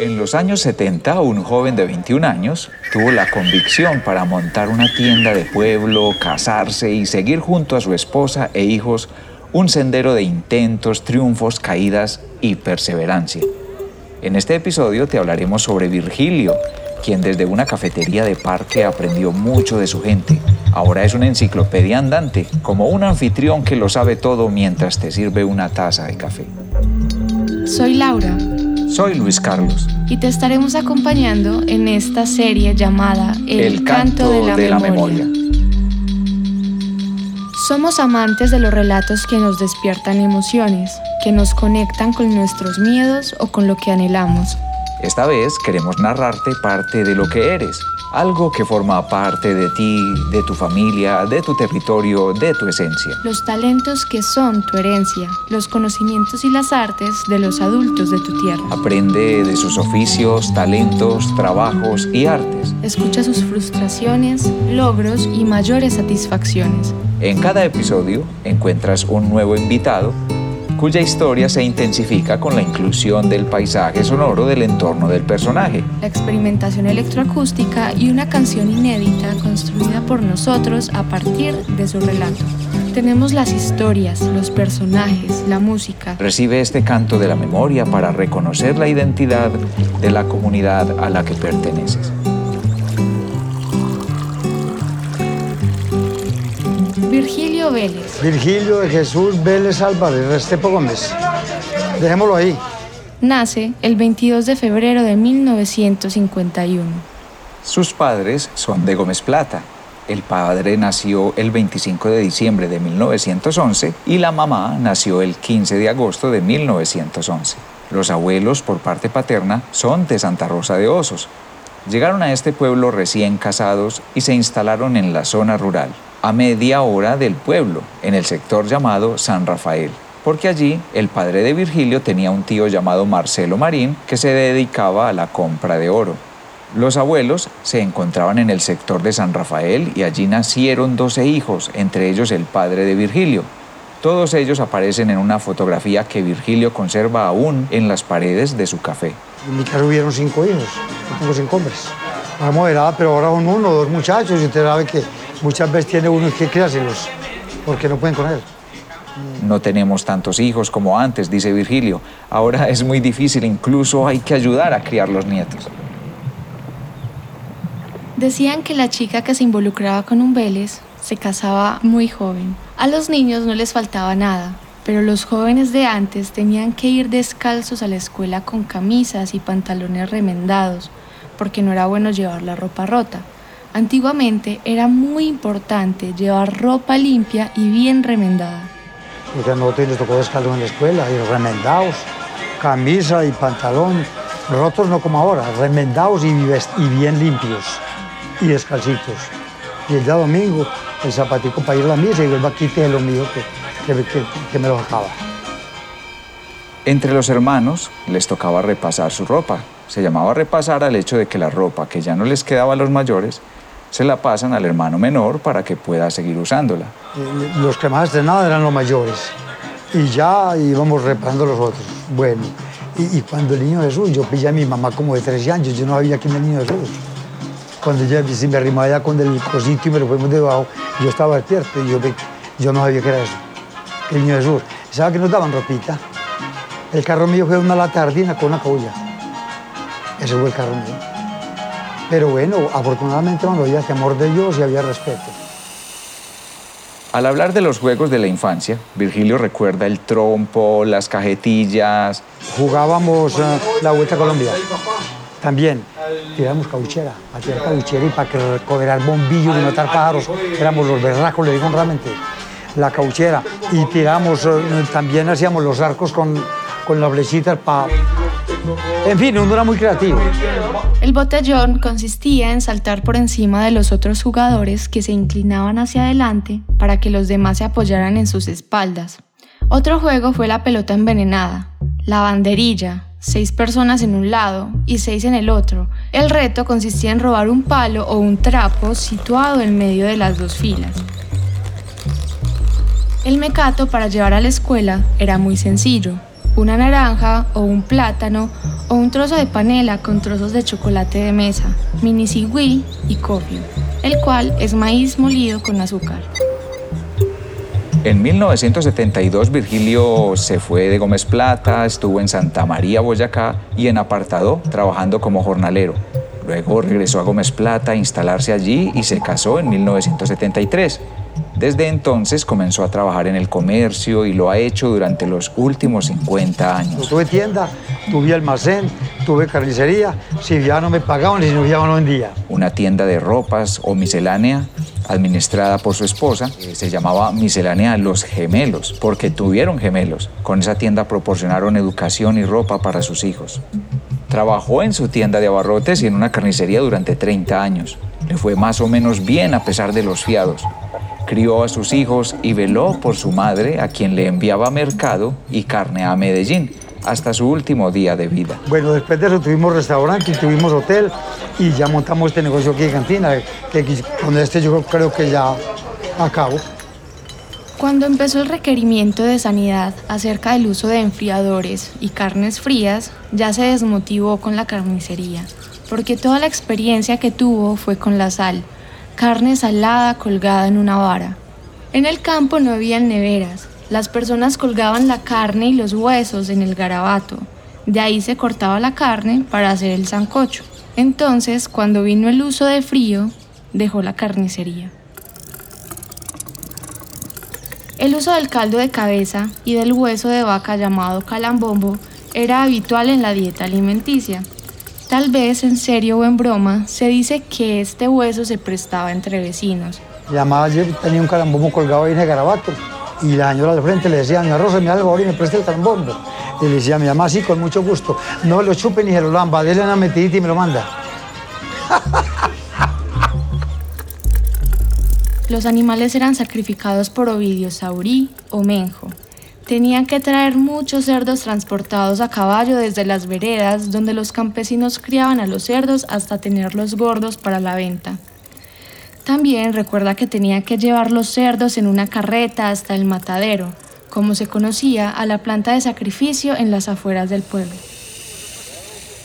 En los años 70, un joven de 21 años tuvo la convicción para montar una tienda de pueblo, casarse y seguir junto a su esposa e hijos un sendero de intentos, triunfos, caídas y perseverancia. En este episodio te hablaremos sobre Virgilio, quien desde una cafetería de parque aprendió mucho de su gente. Ahora es una enciclopedia andante, como un anfitrión que lo sabe todo mientras te sirve una taza de café. Soy Laura soy Luis Carlos. Y te estaremos acompañando en esta serie llamada El, canto, de, la, memoria. Somos amantes de los relatos que nos despiertan emociones, que nos conectan con nuestros miedos o con lo que anhelamos. Esta vez queremos narrarte parte de lo que eres algo que forma parte de ti, de tu familia, de tu territorio, de tu esencia. Los talentos que son tu herencia, los conocimientos y las artes de los adultos de tu tierra. Aprende de sus oficios, talentos, trabajos y artes. Escucha sus frustraciones, logros y mayores satisfacciones. En cada episodio encuentras un nuevo invitado cuya historia se intensifica con la inclusión del paisaje sonoro del entorno del personaje. La experimentación electroacústica y una canción inédita construida por nosotros a partir de su relato. Tenemos las historias, los personajes, la música. Recibe este canto de la memoria para reconocer la identidad de la comunidad a la que perteneces. Virgilio Vélez. Virgilio de Jesús Vélez Álvarez Restepo Gómez. Dejémoslo ahí. Nace el 22 de febrero de 1951. Sus padres son de Gómez Plata. El padre nació el 25 de diciembre de 1911 y la mamá nació el 15 de agosto de 1911. Los abuelos por parte paterna son de Santa Rosa de Osos. Llegaron a este pueblo recién casados y se instalaron en la zona rural a media hora del pueblo, en el sector llamado San Rafael, porque allí el padre de Virgilio tenía un tío llamado Marcelo Marín que se dedicaba a la compra de oro. Los abuelos se encontraban en el sector de San Rafael y allí nacieron 12 hijos, entre ellos el padre de Virgilio. Todos ellos aparecen en una fotografía que Virgilio conserva aún en las paredes de su café. En mi casa hubieron cinco hijos, tengo cinco hombres. Era moderada, pero ahora son uno dos muchachos y usted sabe que muchas veces tiene uno que criárselos porque no pueden con él. No tenemos tantos hijos como antes, dice Virgilio. Ahora es muy difícil, incluso hay que ayudar a criar los nietos. Decían que la chica que se involucraba con un Vélez se casaba muy joven. A los niños no les faltaba nada, pero los jóvenes de antes tenían que ir descalzos a la escuela con camisas y pantalones remendados, porque no era bueno llevar la ropa rota. Antiguamente era muy importante llevar ropa limpia y bien remendada. Porque a nosotros nos tocó descalzo en la escuela y remendados, camisa y pantalón, rotos no como ahora, remendados y, bien limpios y descalcitos. Y el día domingo el zapatico para ir a la misa y el vaquite de lo mío que, que, que me lo sacaba. Entre los hermanos les tocaba repasar su ropa. Se llamaba repasar al hecho de que la ropa que ya no les quedaba a los mayores se la pasan al hermano menor para que pueda seguir usándola. Los que más nada eran los mayores y ya íbamos reparando los otros. Bueno, y, cuando el niño Jesús, yo pillé a mi mamá como de 13 años, yo no sabía quién era el niño Jesús. Cuando ella se me arrimaba allá con el cosito y me lo fuimos debajo, yo estaba despierto y yo, yo no sabía qué era eso, el niño Jesús. ¿Sabes que nos daban ropita? El carro mío fue una latardina con una caulla. Ese fue el carro mío. Pero bueno, afortunadamente cuando había temor de Dios y había respeto. Al hablar de los juegos de la infancia, Virgilio recuerda el trompo, las cajetillas. Jugábamos eh, la Vuelta a Colombia. También tirábamos cauchera, a tirar cauchera y para que recoger bombillos y matar pájaros. Éramos los berracos, le digo realmente. La cauchera. Y tiramos, eh, también hacíamos los arcos con, con las flechitas para en fin, uno era muy creativo. El botellón consistía en saltar por encima de los otros jugadores que se inclinaban hacia adelante para que los demás se apoyaran en sus espaldas. Otro juego fue la pelota envenenada, la banderilla, seis personas en un lado y seis en el otro. El reto consistía en robar un palo o un trapo situado en medio de las dos filas. El mecato para llevar a la escuela era muy sencillo una naranja o un plátano o un trozo de panela con trozos de chocolate de mesa, mini y cofio, el cual es maíz molido con azúcar. En 1972 Virgilio se fue de Gómez Plata, estuvo en Santa María, Boyacá y en Apartado trabajando como jornalero. Luego regresó a Gómez Plata a instalarse allí y se casó en 1973. Desde entonces comenzó a trabajar en el comercio y lo ha hecho durante los últimos 50 años. tuve tienda, tuve almacén, tuve carnicería. Si ya no me pagaban, si no ya no vendía. Una tienda de ropas o miscelánea administrada por su esposa, se llamaba Miscelánea Los Gemelos, porque tuvieron gemelos. Con esa tienda proporcionaron educación y ropa para sus hijos. Trabajó en su tienda de abarrotes y en una carnicería durante 30 años. Le fue más o menos bien a pesar de los fiados. Crió a sus hijos y veló por su madre, a quien le enviaba mercado y carne a Medellín hasta su último día de vida. Bueno, después de eso tuvimos restaurante, tuvimos hotel y ya montamos este negocio aquí en Cantina, que con este yo creo que ya acabo. Cuando empezó el requerimiento de sanidad acerca del uso de enfriadores y carnes frías, ya se desmotivó con la carnicería, porque toda la experiencia que tuvo fue con la sal, carne salada colgada en una vara. En el campo no había neveras, las personas colgaban la carne y los huesos en el garabato. De ahí se cortaba la carne para hacer el sancocho. Entonces, cuando vino el uso de frío, dejó la carnicería. El uso del caldo de cabeza y del hueso de vaca llamado calambombo era habitual en la dieta alimenticia. Tal vez en serio o en broma se dice que este hueso se prestaba entre vecinos. Llamaba, yo tenía un calambombo colgado ahí en el garabato y la señora de frente le decía, doña Rosa, me da el favor y me preste el tambombo. Y le decía mi mamá, sí, con mucho gusto. No lo chupe ni se lo lamba, déle una metidita y me lo manda. Los animales eran sacrificados por Ovidio Saurí o Menjo. Tenían que traer muchos cerdos transportados a caballo desde las veredas donde los campesinos criaban a los cerdos hasta tenerlos gordos para la venta. También recuerda que tenía que llevar los cerdos en una carreta hasta el matadero, como se conocía a la planta de sacrificio en las afueras del pueblo.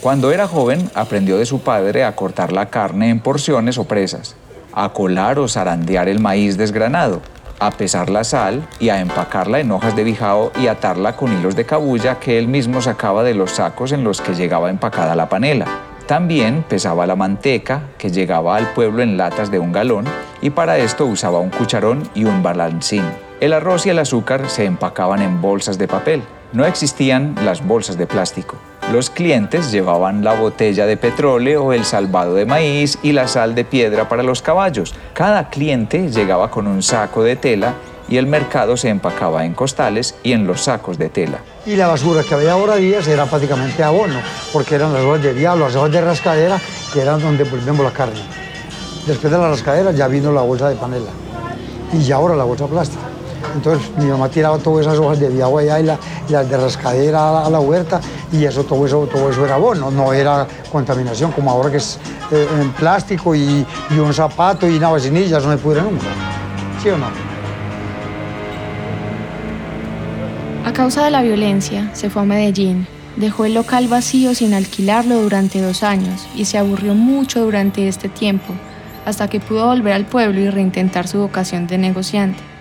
Cuando era joven, aprendió de su padre a cortar la carne en porciones o presas, a colar o zarandear el maíz desgranado, a pesar la sal y a empacarla en hojas de bijao y atarla con hilos de cabulla que él mismo sacaba de los sacos en los que llegaba empacada la panela. También pesaba la manteca, que llegaba al pueblo en latas de un galón, y para esto usaba un cucharón y un balancín. El arroz y el azúcar se empacaban en bolsas de papel. No existían las bolsas de plástico. Los clientes llevaban la botella de petróleo, el salvado de maíz y la sal de piedra para los caballos. Cada cliente llegaba con un saco de tela y el mercado se empacaba en costales y en los sacos de tela. Y la basura que había ahora días era prácticamente abono, porque eran las hojas de diablo, las hojas de rascadera, que eran donde volvemos la carne. Después de la rascadera ya vino la bolsa de panela y ya ahora la bolsa plástica. Entonces mi mamá tiraba todas esas hojas de diablo allá y, las de rascadera a la, huerta y eso todo, eso, todo eso era abono, no era contaminación como ahora que es eh, en plástico y, un zapato y una vacinilla, eso no se pudre nunca. ¿Sí o no? A causa de la violencia, se fue a Medellín. Dejó el local vacío sin alquilarlo durante dos años y se aburrió mucho durante este tiempo, hasta que pudo volver al pueblo y reintentar su vocación de negociante.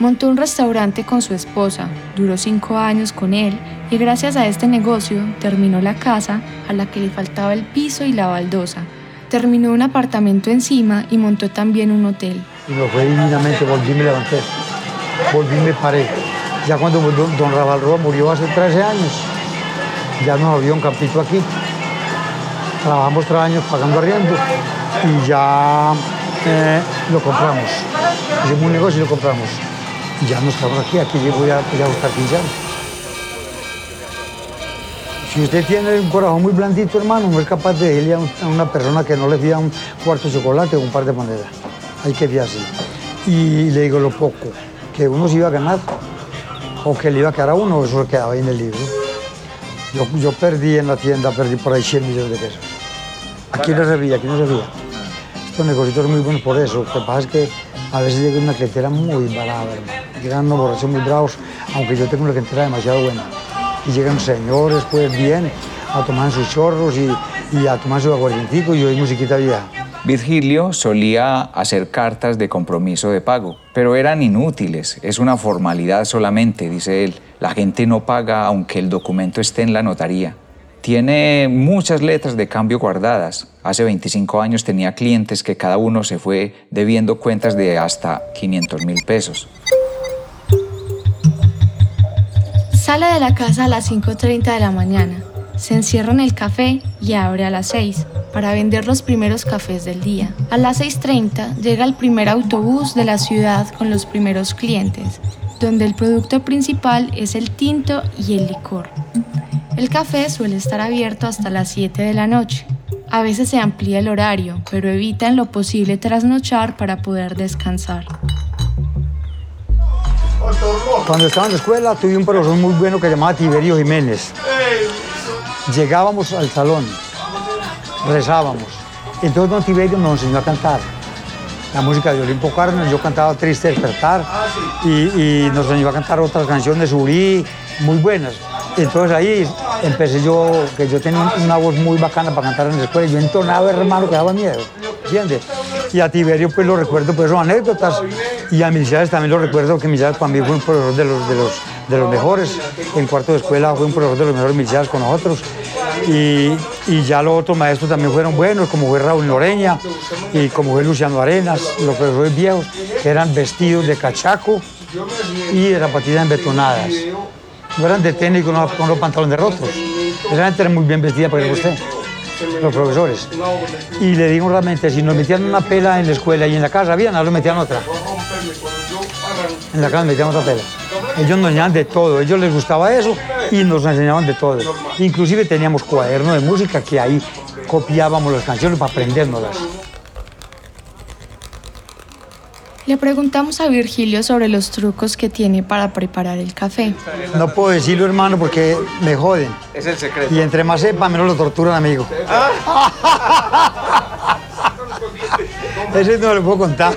Montó un restaurante con su esposa, duró cinco años con él y gracias a este negocio terminó la casa a la que le faltaba el piso y la baldosa. Terminó un apartamento encima y montó también un hotel. Y me fue divinamente, volví me levanté, volví me paré. Ya cuando don, Raval Roa murió hace 13 años, ya nos abrió un campito aquí. Trabajamos tres años pagando arriendo y ya eh, lo compramos. Hicimos un negocio y lo compramos. Ya nos quedamos aquí, aquí voy a, voy a buscar 15 años. Si usted tiene un corazón muy blandito, hermano, no es capaz de decirle a una persona que no le pida un cuarto de chocolate o un par de monedas. Hay que fiarse. Y le digo lo poco que uno se iba a ganar, o que le iba a quedar a uno, eso quedaba ahí en el libro. Yo, yo perdí en la tienda, perdí por ahí 100 millones de pesos. Aquí no se veía, aquí no se veía. Estos negocios son muy buenos por eso. Lo que pasa es que a veces llega una clientela muy barata, hermano. Llegan unos borrachos muy bravos, aunque yo tengo una clientela demasiado buena. y llegan señores, pues bien, a tomar sus chorros y, y a tomar su aguardientico y oír musiquita vieja. Virgilio solía hacer cartas de compromiso de pago, pero eran inútiles, es una formalidad solamente, dice él. La gente no paga aunque el documento esté en la notaría. Tiene muchas letras de cambio guardadas. Hace 25 años tenía clientes que cada uno se fue debiendo cuentas de hasta 500 mil pesos. Sale de la casa a las 5.30 de la mañana. Se encierra en el café y abre a las 6 para vender los primeros cafés del día. A las 6.30 llega el primer autobús de la ciudad con los primeros clientes, donde el producto principal es el tinto y el licor. El café suele estar abierto hasta las 7 de la noche. A veces se amplía el horario, pero evita en lo posible trasnochar para poder descansar. Cuando estaba en la escuela tuve un profesor muy bueno que llamaba Tiberio Jiménez. Llegábamos al salón, rezábamos. Entonces don Tiberio nos enseñó a cantar. La música de Olimpo Cárdenas, yo cantaba Triste Despertar y, y nos enseñó a cantar otras canciones, Uri, muy buenas. Entonces ahí empecé yo, que yo tenía una voz muy bacana para cantar en la escuela, yo entonaba, hermano, que daba miedo, ¿entiendes? Y a Tiberio pues lo recuerdo, pues son anécdotas, y a Milciades también lo recuerdo, que para mí fue un profesor de los, de los, de los mejores, en cuarto de escuela fue un profesor de los mejores Milciades con nosotros, y, y ya los otros maestros también fueron buenos, como fue Raúl Noreña, y como fue Luciano Arenas, los profesores viejos, que eran vestidos de cachaco y de zapatillas embetonadas no eran de tenis con, con los pantalones rotos. Esa gente era muy bien vestida para usted, los profesores. Y le digo realmente, si nos metían una pela en la escuela y en la casa había, nos metían otra. En la casa nos metían otra pela. Ellos nos enseñaban de todo, a ellos les gustaba eso y nos enseñaban de todo. Inclusive teníamos cuaderno de música que ahí copiábamos las canciones para aprendérnoslas. Le preguntamos a Virgilio sobre los trucos que tiene para preparar el café. No puedo decirlo, hermano, porque me joden. Es el secreto. Y entre más sepa, menos lo torturan, amigo. Ese no lo puedo contar.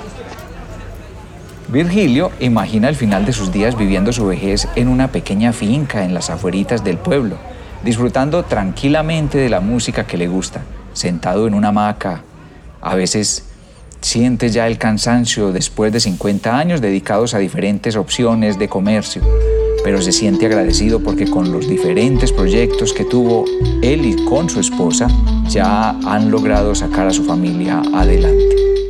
Virgilio imagina el final de sus días viviendo su vejez en una pequeña finca en las afueritas del pueblo, disfrutando tranquilamente de la música que le gusta, sentado en una hamaca. A veces siente ya el cansancio después de 50 años dedicados a diferentes opciones de comercio, pero se siente agradecido porque con los diferentes proyectos que tuvo él y con su esposa ya han logrado sacar a su familia adelante.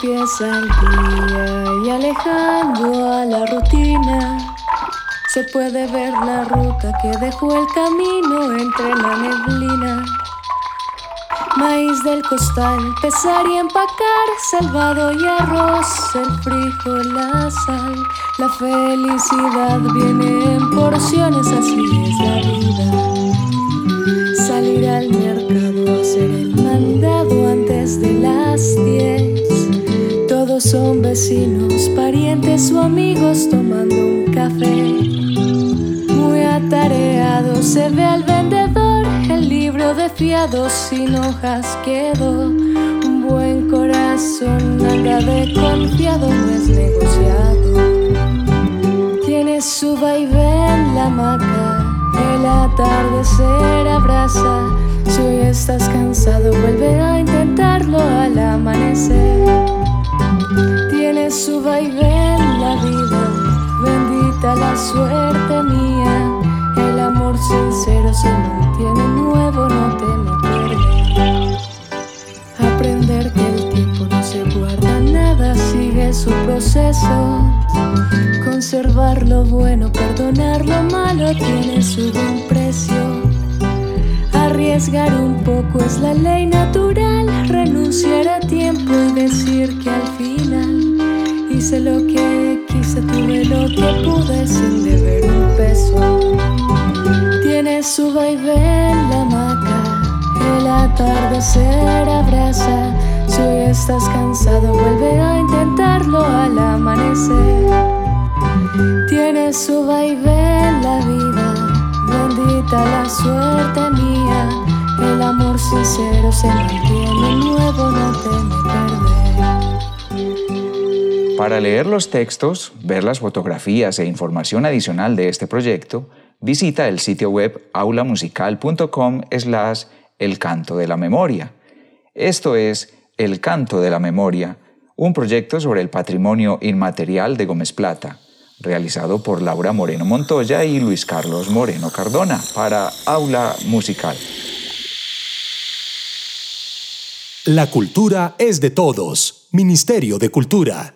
Empieza el día y alejando a la rutina se puede ver la ruta que dejó el camino entre la neblina. Maíz del costal, pesar y empacar, salvado y arroz, el frijol, la sal. La felicidad viene en porciones, así es la vida. Salir al mercado, hacer el mandado antes de las 10. Son vecinos, parientes o amigos tomando un café. Muy atareado se ve al vendedor, el libro de fiados sin hojas quedó. Un buen corazón, nada de confiado, no es negociado. Tiene su vaivén la hamaca, el atardecer abraza. Si hoy estás cansado, vuelve a intentarlo al amanecer. Su vaivén la vida, bendita la suerte mía. El amor sincero se mantiene nuevo, no teme perder. Aprender que el tiempo no se guarda nada, sigue su proceso. Conservar lo bueno, perdonar lo malo, tiene su buen precio. Arriesgar un poco es la ley natural, renunciar a tiempo y decir que al final hice lo que quise, tuve lo que pude sin deber un peso. Tiene su vaivén la hamaca, el atardecer abraza. Si hoy estás cansado, vuelve a intentarlo al amanecer. Tiene su vaivén la vida, bendita la suerte mía. El amor sincero se mantiene nuevo, no perder. Para leer los textos, ver las fotografías e información adicional de este proyecto, Visita el sitio web aulamusical.com slash el canto de la memoria. Esto es El canto de la memoria, un proyecto sobre el patrimonio inmaterial de Gómez Plata, realizado por Laura Moreno Montoya y Luis Carlos Moreno Cardona para Aula Musical. La cultura es de todos. Ministerio de Cultura.